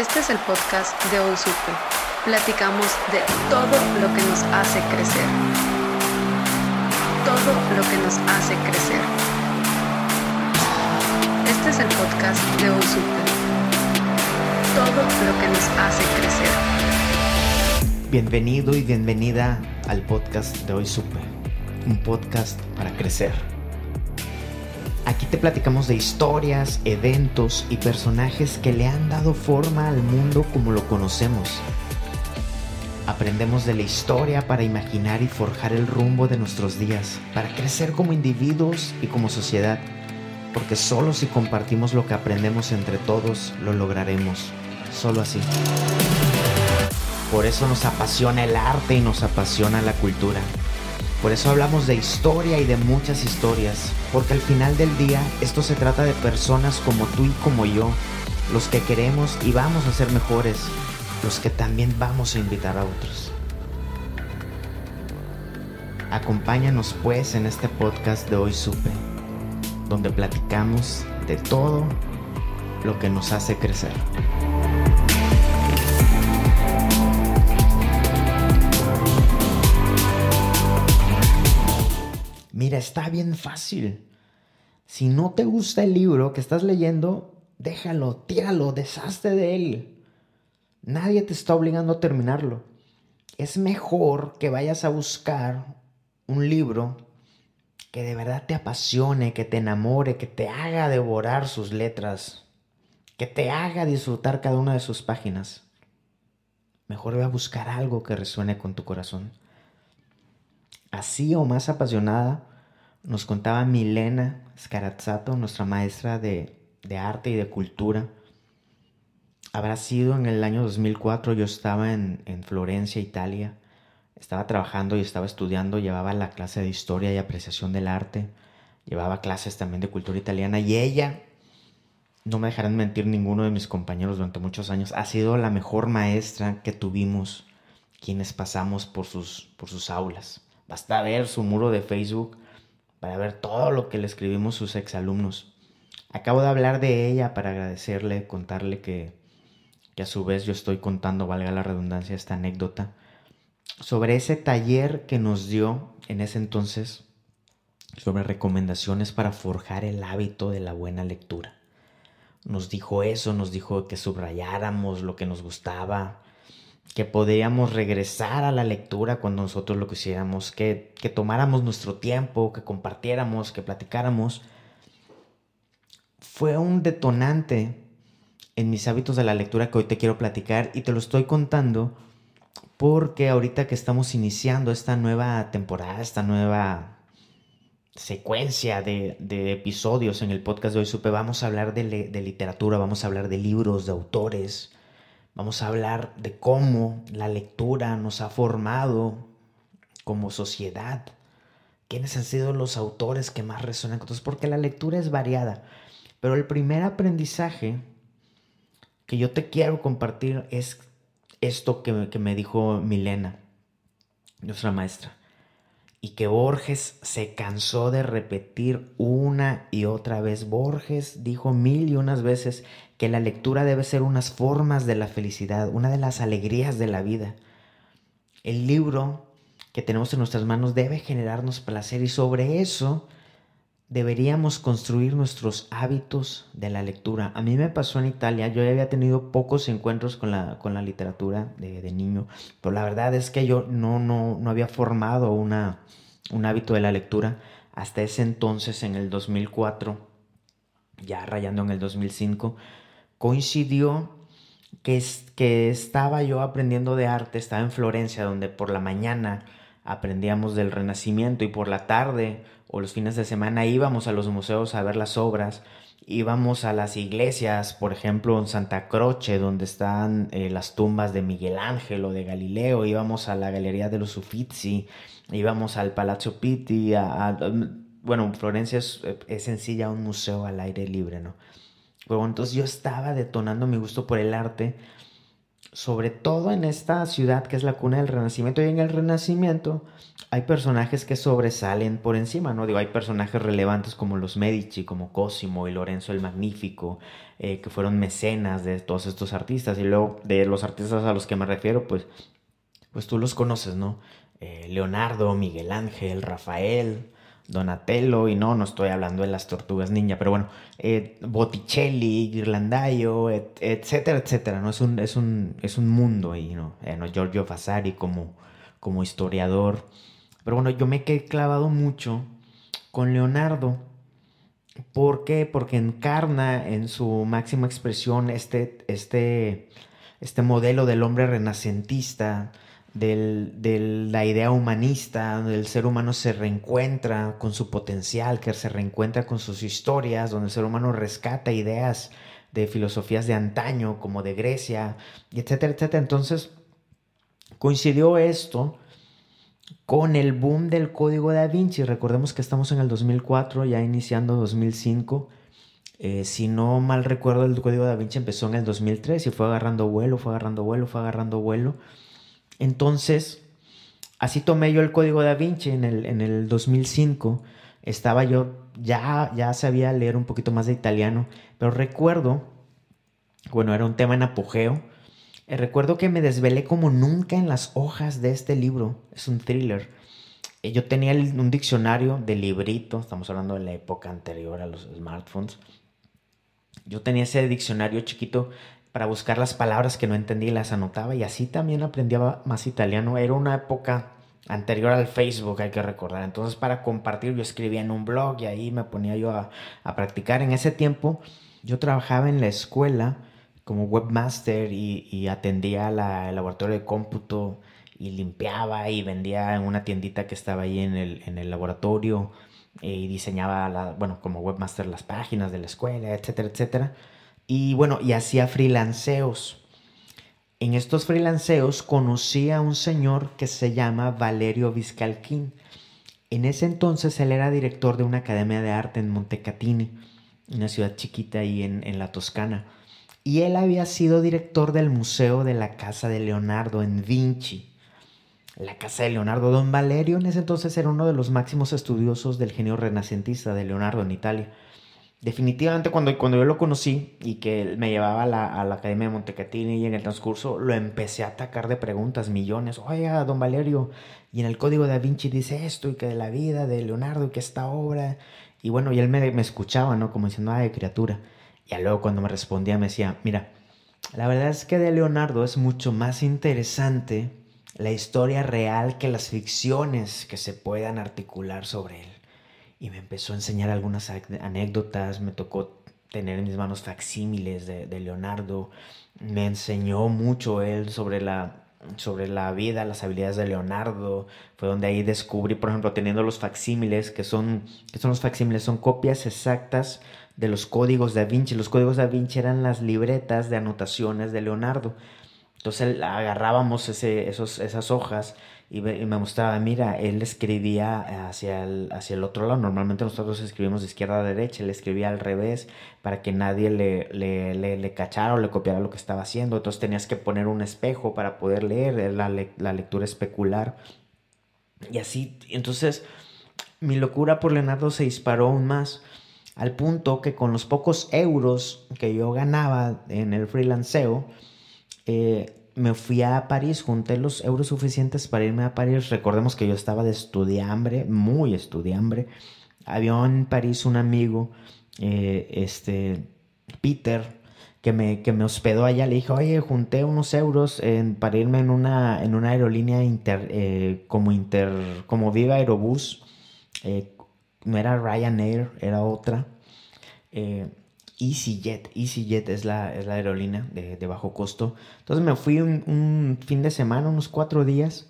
Este es el podcast de Hoy Supe. Platicamos de todo lo que nos hace crecer. Todo lo que nos hace crecer. Este es el podcast de Hoy Supe. Todo lo que nos hace crecer. Bienvenido y bienvenida al podcast de Hoy Supe, un podcast para crecer. Aquí te platicamos de historias, eventos y personajes que le han dado forma al mundo como lo conocemos. Aprendemos de la historia para imaginar y forjar el rumbo de nuestros días, para crecer como individuos y como sociedad, porque solo si compartimos lo que aprendemos entre todos, lo lograremos. Solo así. Por eso nos apasiona el arte y nos apasiona la cultura. Por eso hablamos de historia y de muchas historias, porque al final del día esto se trata de personas como tú y como yo, los que queremos y vamos a ser mejores, los que también vamos a invitar a otros. Acompáñanos pues en este podcast de Hoy Supe, donde platicamos de todo lo que nos hace crecer. Mira, está bien fácil. Si no te gusta el libro que estás leyendo, déjalo, tíralo, deshazte de él. Nadie te está obligando a terminarlo. Es mejor que vayas a buscar un libro que de verdad te apasione, que te enamore, que te haga devorar sus letras, que te haga disfrutar cada una de sus páginas. Mejor ve a buscar algo que resuene con tu corazón. Así o más apasionada, nos contaba Milena Scarazzato, nuestra maestra de, arte y de cultura. Habrá sido en el año 2004, yo estaba en, en Florencia, Italia. Estaba trabajando y estaba estudiando, llevaba la clase de historia y apreciación del arte, llevaba clases también de cultura italiana y ella, no me dejarán mentir ninguno de mis compañeros durante muchos años, ha sido la mejor maestra que tuvimos quienes pasamos por sus, por sus aulas. Basta ver su muro de Facebook para ver todo lo que le escribimos sus exalumnos. Acabo de hablar de ella para agradecerle, contarle que, que a su vez yo estoy contando, valga la redundancia, esta anécdota, sobre ese taller que nos dio en ese entonces sobre recomendaciones para forjar el hábito de la buena lectura. Nos dijo eso, nos dijo que subrayáramos lo que nos gustaba, que podríamos regresar a la lectura cuando nosotros lo quisiéramos, que, que tomáramos nuestro tiempo, que compartiéramos, que platicáramos. Fue un detonante en mis hábitos de la lectura que hoy te quiero platicar y te lo estoy contando porque ahorita que estamos iniciando esta nueva temporada, esta nueva secuencia de, de episodios en el podcast de hoy supe, vamos a hablar de, de literatura, vamos a hablar de libros, de autores, Vamos a hablar de cómo la lectura nos ha formado como sociedad. ¿Quiénes han sido los autores que más resuenan con nosotros? Porque la lectura es variada. Pero el primer aprendizaje que yo te quiero compartir es esto que, que me dijo Milena, nuestra maestra. Y que Borges se cansó de repetir una y otra vez. Borges dijo mil y unas veces que la lectura debe ser unas formas de la felicidad, una de las alegrías de la vida. El libro que tenemos en nuestras manos debe generarnos placer y sobre eso deberíamos construir nuestros hábitos de la lectura. A mí me pasó en Italia, yo había tenido pocos encuentros con la, con la literatura de, de, niño, pero la verdad es que yo no, no, no había formado una, un hábito de la lectura hasta ese entonces, en el 2004, ya rayando en el 2005 coincidió que, que estaba yo aprendiendo de arte, estaba en Florencia, donde por la mañana aprendíamos del Renacimiento y por la tarde o los fines de semana íbamos a los museos a ver las obras íbamos a las iglesias, por ejemplo en Santa Croce, donde están eh, las tumbas de Miguel Ángel o de Galileo, íbamos a la Galería de los Uffizi, íbamos al Palazzo Pitti, a, bueno, Florencia es, es sencilla, un museo al aire libre, ¿no? Pero entonces yo estaba detonando mi gusto por el arte, sobre todo en esta ciudad que es la cuna del Renacimiento. Y en el Renacimiento hay personajes que sobresalen por encima, ¿no? Digo, hay personajes relevantes como los Medici, como Cosimo y Lorenzo el Magnífico, eh, que fueron mecenas de todos estos artistas. Y luego de los artistas a los que me refiero, pues, pues tú los conoces, ¿no? Eh, Leonardo, Miguel Ángel, Rafael, Donatello, y no, no estoy hablando de las tortugas ninja, pero bueno, eh, Botticelli, Ghirlandaio, etcétera, etcétera, ¿no? Es un, es un, es un mundo ahí, ¿no? Eh, ¿no? Giorgio Vasari como, como historiador. Pero bueno, yo me quedé clavado mucho con Leonardo. ¿Por qué? Porque encarna en su máxima expresión este, este, este modelo del hombre renacentista, de la idea humanista, donde el ser humano se reencuentra con su potencial, que se reencuentra con sus historias, donde el ser humano rescata ideas de filosofías de antaño, como de Grecia, etcétera, etcétera. Entonces, coincidió esto con el boom del código da Vinci. Recordemos que estamos en el 2004, ya iniciando 2005. Eh, si no mal recuerdo, el código da Vinci empezó en el 2003 y fue agarrando vuelo, fue agarrando vuelo, fue agarrando vuelo. Entonces, así tomé yo el código da Vinci en el, en el 2005. Estaba yo, ya, ya sabía leer un poquito más de italiano, pero recuerdo, bueno, era un tema en apogeo. Eh, recuerdo que me desvelé como nunca en las hojas de este libro. Es un thriller. Eh, yo tenía un diccionario de librito, estamos hablando de la época anterior a los smartphones. Yo tenía ese diccionario chiquito para buscar las palabras que no entendía y las anotaba y así también aprendía más italiano. Era una época anterior al Facebook, hay que recordar. Entonces para compartir yo escribía en un blog y ahí me ponía yo a, practicar. En ese tiempo yo trabajaba en la escuela como webmaster y, atendía la, el laboratorio de cómputo y limpiaba y vendía en una tiendita que estaba ahí en el, en el laboratorio eh, y diseñaba, la, bueno, como webmaster las páginas de la escuela, etcétera, etcétera. Y bueno, y hacía freelanceos. En estos freelanceos conocí a un señor que se llama Valerio Vizcalquín. En ese entonces él era director de una academia de arte en Montecatini, una ciudad chiquita ahí en, en la Toscana. Y él había sido director del Museo de la Casa de Leonardo en Vinci. La Casa de Leonardo. Don Valerio en ese entonces era uno de los máximos estudiosos del genio renacentista de Leonardo en Italia definitivamente cuando, cuando yo lo conocí y que me llevaba a la, Academia de Montecatini y en el transcurso lo empecé a atacar de preguntas, millones. Oiga, don Valerio, y en el código da Vinci dice esto y que de la vida de Leonardo y que esta obra. Y bueno, y él me, me escuchaba, ¿no? Como diciendo, ay, criatura. Y luego cuando me respondía me decía, mira, la verdad es que de Leonardo es mucho más interesante la historia real que las ficciones que se puedan articular sobre él y me empezó a enseñar algunas anécdotas, me tocó tener en mis manos facsímiles de, Leonardo, me enseñó mucho él sobre la, sobre la vida, las habilidades de Leonardo, fue donde ahí descubrí, por ejemplo, teniendo los facsímiles, que son, que son los facsímiles, son copias exactas de los códigos da Vinci. Los códigos da Vinci eran las libretas de anotaciones de Leonardo. Entonces agarrábamos ese, esos, esas hojas y me, mostraba, mira, él escribía hacia el, hacia el otro lado. Normalmente nosotros escribimos de izquierda a derecha, él escribía al revés para que nadie le, le, le, cachara o le copiara lo que estaba haciendo. Entonces tenías que poner un espejo para poder leer la, la lectura especular. Y así, entonces mi locura por Leonardo se disparó aún más al punto que con los pocos euros que yo ganaba en el freelanceo, eh, me fui a París, junté los euros suficientes para irme a París. Recordemos que yo estaba de estudiambre, muy estudiambre. Había en París un amigo, eh, este, Peter, que me, que me hospedó allá. Le dije, oye, junté unos euros para irme en una, en una aerolínea inter, eh, como, inter, como Viva Aerobús. Eh, no era Ryanair, era otra. EasyJet. EasyJet es la, es la aerolínea de, bajo costo. Entonces me fui un, fin de semana, unos cuatro días.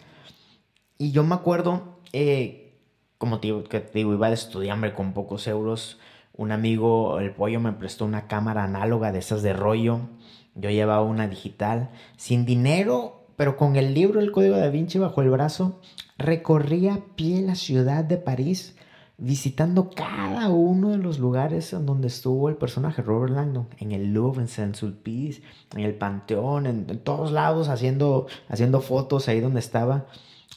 Y yo me acuerdo, eh, como te digo, que te digo, iba de estudiante con pocos euros. Un amigo, el pollo, me prestó una cámara análoga de esas de rollo. Yo llevaba una digital, sin dinero, pero con el libro El Código da Vinci bajo el brazo, recorría a pie la ciudad de París visitando cada uno de los lugares en donde estuvo el personaje Robert Langdon, en el Louvre, en Saint-Sulpice, en el Panteón, en, todos lados haciendo, haciendo fotos ahí donde estaba.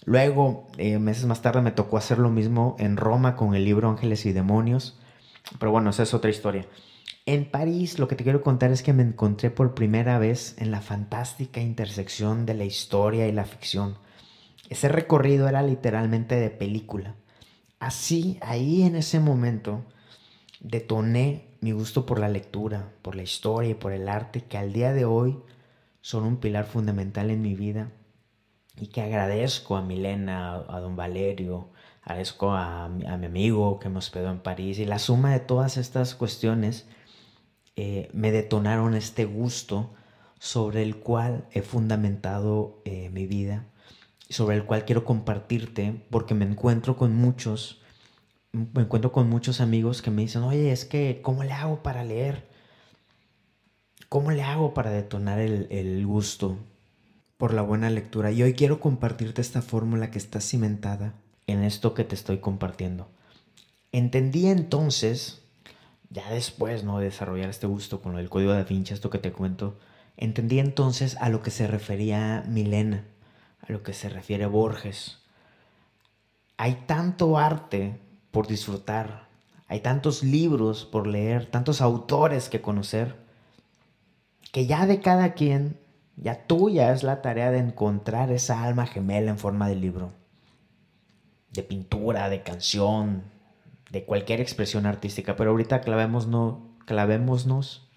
Luego, eh, meses más tarde, me tocó hacer lo mismo en Roma con el libro Ángeles y Demonios. Pero bueno, esa es otra historia. En París, lo que te quiero contar es que me encontré por primera vez en la fantástica intersección de la historia y la ficción. Ese recorrido era literalmente de película. Así, ahí en ese momento, detoné mi gusto por la lectura, por la historia y por el arte que al día de hoy son un pilar fundamental en mi vida y que agradezco a Milena, a don Valerio, agradezco a, mi amigo que me hospedó en París y la suma de todas estas cuestiones eh, me detonaron este gusto sobre el cual he fundamentado eh, mi vida sobre el cual quiero compartirte porque me encuentro con muchos, me encuentro con muchos amigos que me dicen, oye, es que, ¿cómo le hago para leer? ¿Cómo le hago para detonar el, el gusto por la buena lectura? Y hoy quiero compartirte esta fórmula que está cimentada en esto que te estoy compartiendo. Entendí entonces, ya después ¿no? de desarrollar este gusto con del código de Vinci, esto que te cuento, entendí entonces a lo que se refería Milena a lo que se refiere Borges. Hay tanto arte por disfrutar, hay tantos libros por leer, tantos autores que conocer, que ya de cada quien, ya tuya es la tarea de encontrar esa alma gemela en forma de libro, de pintura, de canción, de cualquier expresión artística. Pero ahorita clavémonos, clavémonos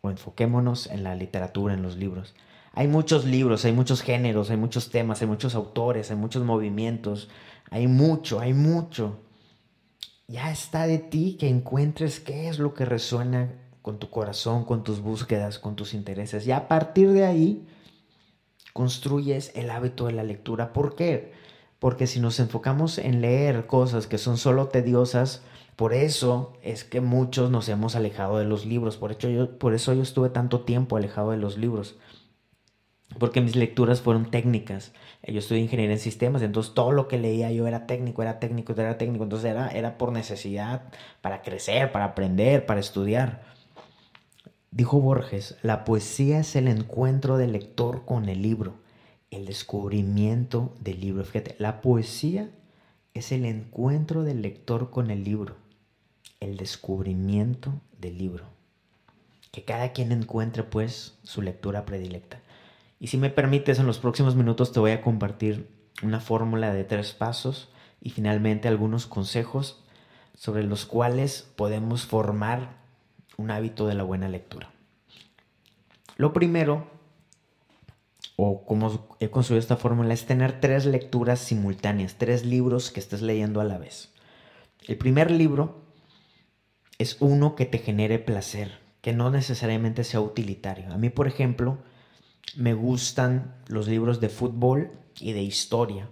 o enfoquémonos en la literatura, en los libros. Hay muchos libros, hay muchos géneros, hay muchos temas, hay muchos autores, hay muchos movimientos, hay mucho, hay mucho. Ya está de ti que encuentres qué es lo que resuena con tu corazón, con tus búsquedas, con tus intereses. Y a partir de ahí construyes el hábito de la lectura. ¿Por qué? Porque si nos enfocamos en leer cosas que son solo tediosas, por eso es que muchos nos hemos alejado de los libros. Por, hecho, yo, por eso yo estuve tanto tiempo alejado de los libros porque mis lecturas fueron técnicas. Yo estudié ingeniería en sistemas, entonces todo lo que leía yo era técnico, era técnico, era técnico, entonces era, era por necesidad, para crecer, para aprender, para estudiar. Dijo Borges, la poesía es el encuentro del lector con el libro, el descubrimiento del libro. Fíjate, la poesía es el encuentro del lector con el libro, el descubrimiento del libro. Que cada quien encuentre pues su lectura predilecta. Y si me permites, en los próximos minutos te voy a compartir una fórmula de tres pasos y finalmente algunos consejos sobre los cuales podemos formar un hábito de la buena lectura. Lo primero, o como he construido esta fórmula, es tener tres lecturas simultáneas, tres libros que estés leyendo a la vez. El primer libro es uno que te genere placer, que no necesariamente sea utilitario. A mí, por ejemplo, me gustan los libros de fútbol y de historia.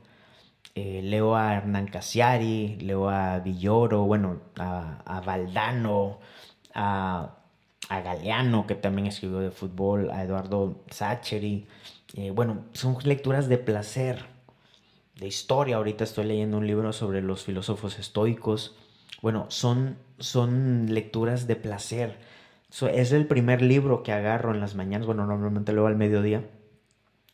Eh, leo a Hernán Casiari, leo a Villoro, bueno, a, Valdano, a, Galeano, que también escribió de fútbol, a Eduardo Sacheri. Eh, bueno, son lecturas de placer, de historia. Ahorita estoy leyendo un libro sobre los filósofos estoicos. Bueno, son, son lecturas de placer es el primer libro que agarro en las mañanas, bueno, normalmente leo al mediodía.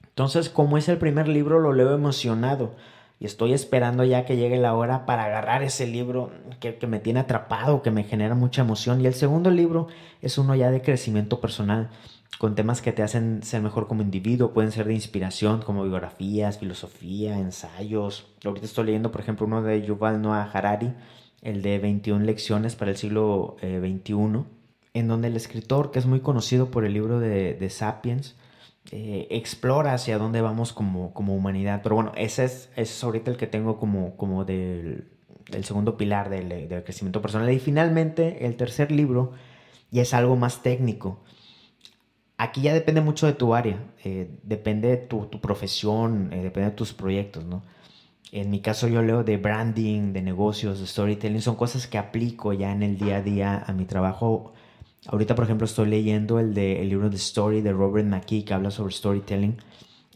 Entonces, como es el primer libro, lo leo emocionado y estoy esperando ya que llegue la hora para agarrar ese libro que, que, me tiene atrapado, que me genera mucha emoción. Y el segundo libro es uno ya de crecimiento personal, con temas que te hacen ser mejor como individuo, pueden ser de inspiración, como biografías, filosofía, ensayos. Ahorita estoy leyendo, por ejemplo, uno de Yuval Noah Harari, el de 21 lecciones para el siglo XXI eh, en donde el escritor, que es muy conocido por el libro de, Sapiens, eh, explora hacia dónde vamos como, como humanidad. Pero bueno, ese es, es ahorita el que tengo como, como del, segundo pilar del, crecimiento personal. Y finalmente, el tercer libro ya es algo más técnico. Aquí ya depende mucho de tu área, eh, depende de tu, profesión, eh, depende de tus proyectos, ¿no? En mi caso yo leo de branding, de negocios, de storytelling, son cosas que aplico ya en el día a día a mi trabajo. Ahorita, por ejemplo, estoy leyendo el, de, el libro de Story de Robert McKee que habla sobre storytelling.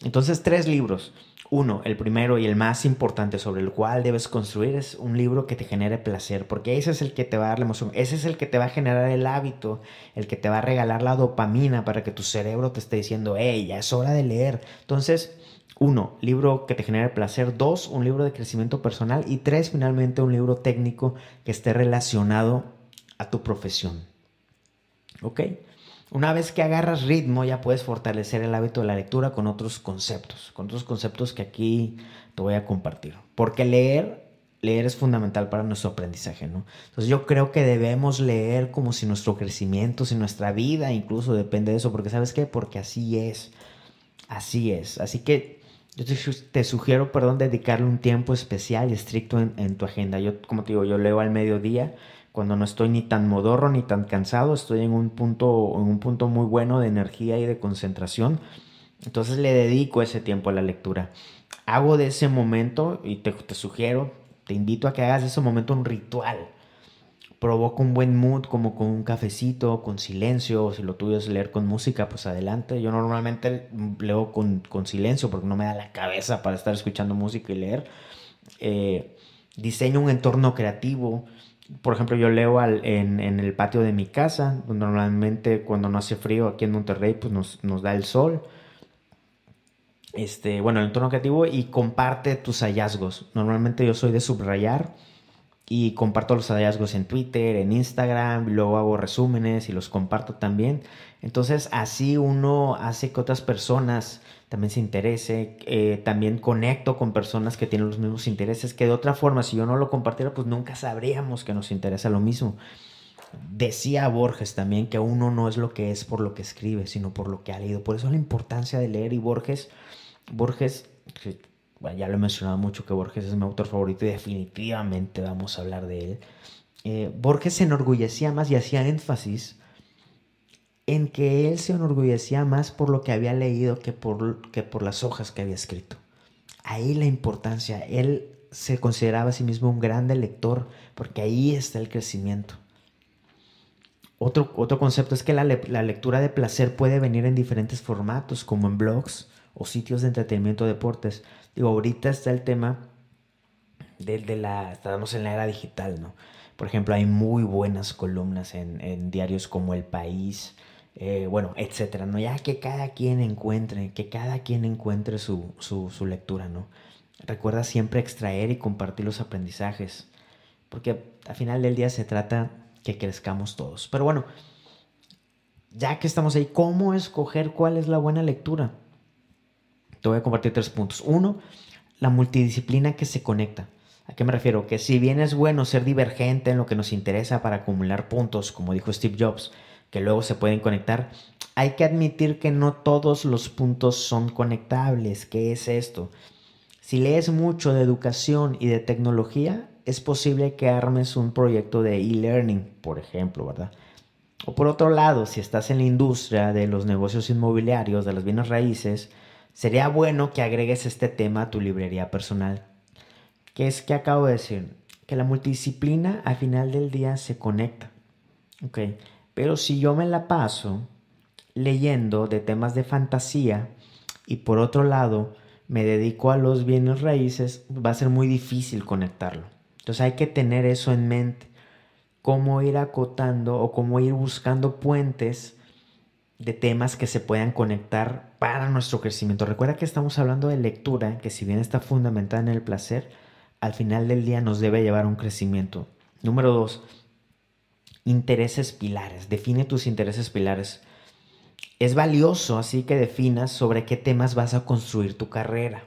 Entonces, tres libros. Uno, el primero y el más importante sobre el cual debes construir es un libro que te genere placer, porque ese es el que te va a dar la emoción, ese es el que te va a generar el hábito, el que te va a regalar la dopamina para que tu cerebro te esté diciendo, hey, ya es hora de leer. Entonces, uno, libro que te genere placer. Dos, un libro de crecimiento personal. Y tres, finalmente, un libro técnico que esté relacionado a tu profesión. ¿Ok? Una vez que agarras ritmo, ya puedes fortalecer el hábito de la lectura con otros conceptos, con otros conceptos que aquí te voy a compartir. Porque leer, leer es fundamental para nuestro aprendizaje, ¿no? Entonces yo creo que debemos leer como si nuestro crecimiento, si nuestra vida incluso depende de eso, porque ¿sabes qué? Porque así es, así es. Así que yo te, sugiero, perdón, dedicarle un tiempo especial y estricto en, tu agenda. Yo, como te digo, yo leo al mediodía cuando no estoy ni tan modorro ni tan cansado, estoy en un punto, en un punto muy bueno de energía y de concentración. Entonces le dedico ese tiempo a la lectura. Hago de ese momento, y te, te sugiero, te invito a que hagas de ese momento un ritual. Provoca un buen mood, como con un cafecito, con silencio, si lo tuyo es leer con música, pues adelante. Yo normalmente leo con, con silencio porque no me da la cabeza para estar escuchando música y leer. Eh, diseño un entorno creativo, por ejemplo, yo leo en, el patio de mi casa, normalmente cuando no hace frío aquí en Monterrey, pues nos, da el sol. Este, bueno, el entorno creativo y comparte tus hallazgos. Normalmente yo soy de subrayar y comparto los hallazgos en Twitter, en Instagram, luego hago resúmenes y los comparto también. Entonces así uno hace que otras personas también se interese, eh, también conecto con personas que tienen los mismos intereses, que de otra forma, si yo no lo compartiera, pues nunca sabríamos que nos interesa lo mismo. Decía Borges también que uno no es lo que es por lo que escribe, sino por lo que ha leído. Por eso la importancia de leer y Borges, Borges, ya lo he mencionado mucho que Borges es mi autor favorito y definitivamente vamos a hablar de él. Eh, Borges se enorgullecía más y hacía énfasis en que él se enorgullecía más por lo que había leído que por, que por las hojas que había escrito. Ahí la importancia, él se consideraba a sí mismo un grande lector, porque ahí está el crecimiento. Otro, otro concepto es que la, lectura de placer puede venir en diferentes formatos, como en blogs o sitios de entretenimiento, deportes. Digo, ahorita está el tema de, de la, estamos en la era digital, ¿no? Por ejemplo, hay muy buenas columnas en, en diarios como El País, eh, bueno, etcétera, ¿no? Ya que cada quien encuentre, que cada quien encuentre su, su, lectura, ¿no? Recuerda siempre extraer y compartir los aprendizajes, porque al final del día se trata que crezcamos todos. Pero bueno, ya que estamos ahí, ¿cómo escoger cuál es la buena lectura? Te voy a compartir tres puntos. Uno, la multidisciplina que se conecta. ¿A qué me refiero? Que si bien es bueno ser divergente en lo que nos interesa para acumular puntos, como dijo Steve Jobs, que luego se pueden conectar, hay que admitir que no todos los puntos son conectables. ¿Qué es esto? Si lees mucho de educación y de tecnología, es posible que armes un proyecto de e-learning, por ejemplo, ¿verdad? O por otro lado, si estás en la industria de los negocios inmobiliarios, de las bienes raíces, sería bueno que agregues este tema a tu librería personal. ¿Qué es que acabo de decir? Que la multidisciplina al final del día se conecta. ¿ok? Pero si yo me la paso leyendo de temas de fantasía y por otro lado me dedico a los bienes raíces, va a ser muy difícil conectarlo. Entonces hay que tener eso en mente, cómo ir acotando o cómo ir buscando puentes de temas que se puedan conectar para nuestro crecimiento. Recuerda que estamos hablando de lectura, que si bien está fundamentada en el placer, al final del día nos debe llevar a un crecimiento. Número dos, intereses pilares. Define tus intereses pilares. Es valioso así que definas sobre qué temas vas a construir tu carrera.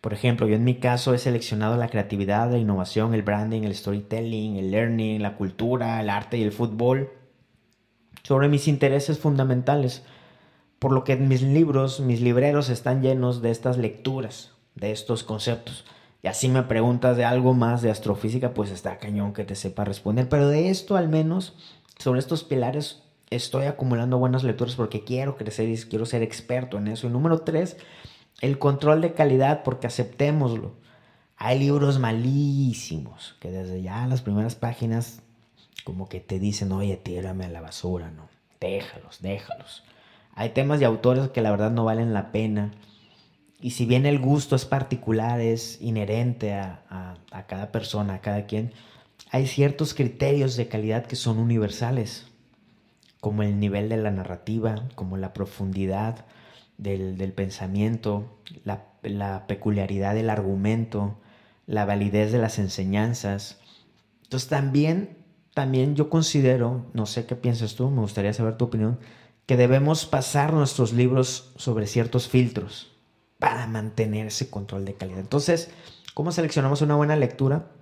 Por ejemplo, yo en mi caso he seleccionado la creatividad, la innovación, el branding, el storytelling, el learning, la cultura, el arte y el fútbol sobre mis intereses fundamentales, por lo que mis libros, mis libreros están llenos de estas lecturas, de estos conceptos. Y así me preguntas de algo más de astrofísica, pues está cañón que te sepa responder. Pero de esto al menos, sobre estos pilares, estoy acumulando buenas lecturas porque quiero crecer y quiero ser experto en eso. Y número tres, el control de calidad, porque aceptémoslo. Hay libros malísimos que desde ya las primeras páginas como que te dicen, oye, tírame a la basura, ¿no? Déjalos, déjalos. Hay temas y autores que la verdad no valen la pena. Y si bien el gusto es particular, es inherente a, a cada persona, a cada quien, hay ciertos criterios de calidad que son universales, como el nivel de la narrativa, como la profundidad del, pensamiento, la, la, peculiaridad del argumento, la validez de las enseñanzas. Entonces también, también yo considero, no sé qué piensas tú, me gustaría saber tu opinión, que debemos pasar nuestros libros sobre ciertos filtros para mantener ese control de calidad. Entonces, ¿cómo seleccionamos una buena lectura?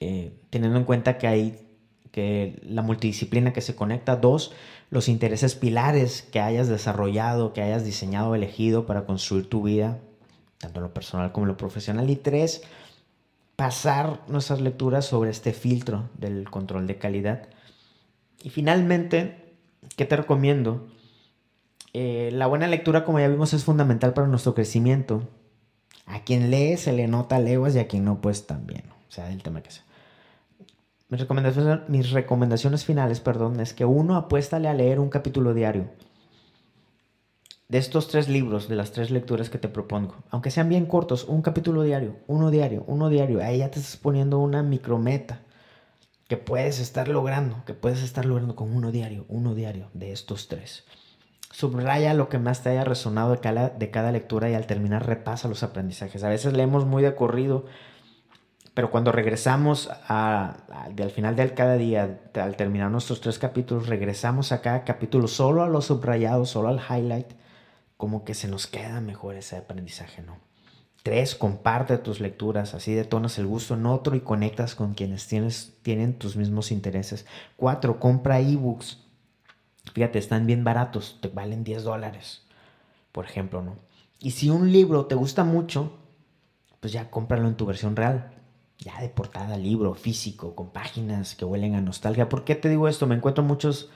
Eh, teniendo en cuenta que hay que la multidisciplina que se conecta, dos, los intereses pilares que hayas desarrollado, que hayas diseñado elegido para construir tu vida, tanto lo personal como lo profesional, y tres, pasar nuestras lecturas sobre este filtro del control de calidad. Y finalmente, ¿qué te recomiendo? Eh, la buena lectura, como ya vimos, es fundamental para nuestro crecimiento. A quien lee se le nota leguas y a quien no, pues también. O sea, del tema que sea. Mis recomendaciones, mis recomendaciones finales, perdón, es que uno apuéstale a leer un capítulo diario. De estos tres libros, de las tres lecturas que te propongo, aunque sean bien cortos, un capítulo diario, uno diario, uno diario, ahí ya te estás poniendo una micrometa que puedes estar logrando, que puedes estar logrando con uno diario, uno diario de estos tres. Subraya lo que más te haya resonado de cada, de cada lectura y al terminar repasa los aprendizajes. A veces leemos muy de corrido pero cuando regresamos al final de cada día, al terminar nuestros tres capítulos, regresamos a cada capítulo solo a los subrayados, solo al highlight, como que se nos queda mejor ese aprendizaje, ¿no? Tres, comparte tus lecturas, así detonas el gusto en otro y conectas con quienes tienes, tienen tus mismos intereses. Cuatro, compra ebooks. Fíjate, están bien baratos, te valen 10 dólares, por ejemplo, ¿no? Y si un libro te gusta mucho, pues ya cómpralo en tu versión real ya de portada, libro físico, con páginas que huelen a nostalgia. ¿Por qué te digo esto? Me encuentro muchos,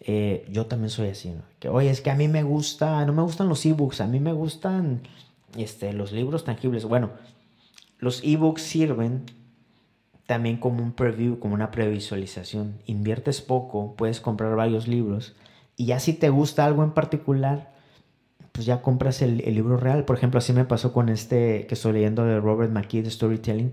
eh, yo también soy así, ¿no? Que, oye, es que a mí me gusta, no me gustan los ebooks, a mí me gustan este, los libros tangibles. Bueno, los ebooks sirven también como un preview, como una previsualización. Inviertes poco, puedes comprar varios libros y ya si te gusta algo en particular, pues ya compras el, libro real. Por ejemplo, así me pasó con este que estoy leyendo de Robert McKee Storytelling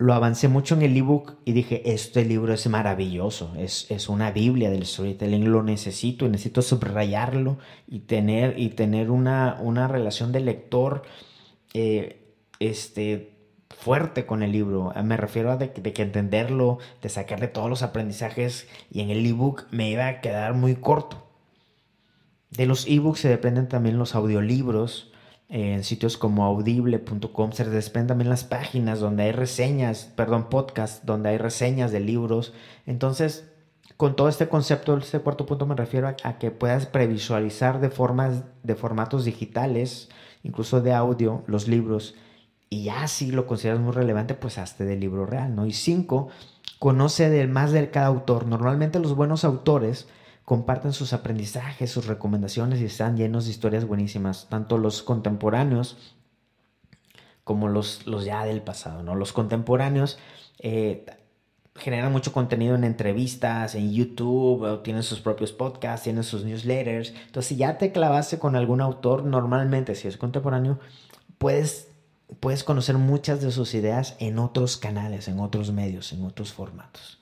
lo avancé mucho en el ebook y dije, este libro es maravilloso, es, es, una Biblia del storytelling, lo necesito y necesito subrayarlo y tener, y tener una, una relación de lector eh, este, fuerte con el libro. Me refiero a de, de, que entenderlo, de sacarle todos los aprendizajes y en el ebook me iba a quedar muy corto. De los ebooks se dependen también los audiolibros en sitios como audible.com se desprenden también las páginas donde hay reseñas, perdón, podcast, donde hay reseñas de libros. Entonces, con todo este concepto, este cuarto punto me refiero a, que puedas previsualizar de formas, de formatos digitales, incluso de audio, los libros. Y ya si lo consideras muy relevante, pues hazte del libro real, ¿no? Y cinco, conoce del más de cada autor. Normalmente los buenos autores comparten sus aprendizajes, sus recomendaciones y están llenos de historias buenísimas, tanto los contemporáneos como los, los ya del pasado, ¿no? Los contemporáneos eh, generan mucho contenido en entrevistas, en YouTube, tienen sus propios podcasts, tienen sus newsletters. Entonces, si ya te clavaste con algún autor, normalmente, si es contemporáneo, puedes, puedes conocer muchas de sus ideas en otros canales, en otros medios, en otros formatos.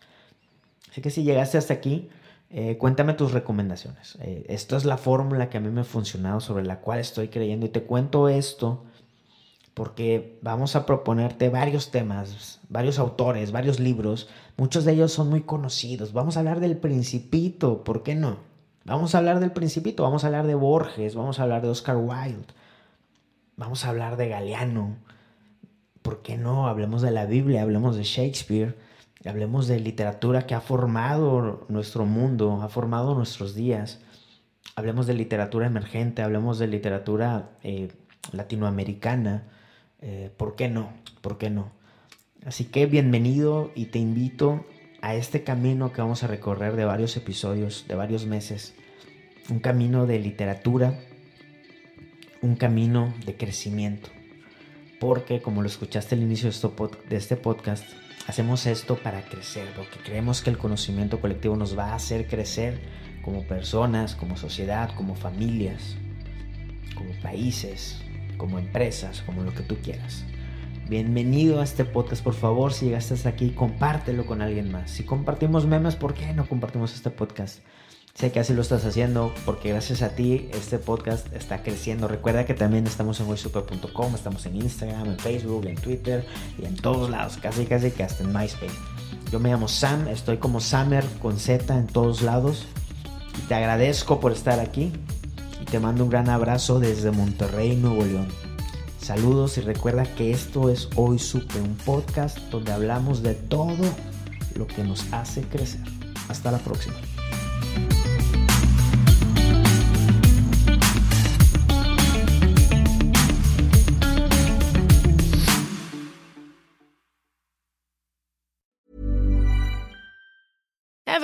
Así que si llegaste hasta aquí, eh, cuéntame tus recomendaciones. Eh, esto es la fórmula que a mí me ha funcionado, sobre la cual estoy creyendo. Y te cuento esto porque vamos a proponerte varios temas, varios autores, varios libros. Muchos de ellos son muy conocidos. Vamos a hablar del principito, ¿por qué no? Vamos a hablar del principito, vamos a hablar de Borges, vamos a hablar de Oscar Wilde, vamos a hablar de Galeano. ¿Por qué no? Hablemos de la Biblia, hablemos de Shakespeare Hablemos de literatura que ha formado nuestro mundo, ha formado nuestros días. Hablemos de literatura emergente, hablemos de literatura eh, latinoamericana. Eh, ¿Por qué no? ¿Por qué no? Así que bienvenido y te invito a este camino que vamos a recorrer de varios episodios, de varios meses. Un camino de literatura, un camino de crecimiento. porque como lo escuchaste al inicio de este podcast, hacemos esto para crecer, porque creemos que el conocimiento colectivo nos va a hacer crecer como personas, como sociedad, como familias, como países, como empresas, como lo que tú quieras. Bienvenido a este podcast, por favor, si llegaste hasta aquí, compártelo con alguien más. Si compartimos memes, ¿por qué no compartimos este podcast? Sé que así lo estás haciendo porque gracias a ti este podcast está creciendo. Recuerda que también estamos en waysuper.com, estamos en Instagram, en Facebook, en Twitter y en todos lados, casi casi que hasta en MySpace. Yo me llamo Sam, estoy como Samer con Z en todos lados y te agradezco por estar aquí y te mando un gran abrazo desde Monterrey, Nuevo León. Saludos y recuerda que esto es Hoy Supe, un podcast donde hablamos de todo lo que nos hace crecer. Hasta la próxima.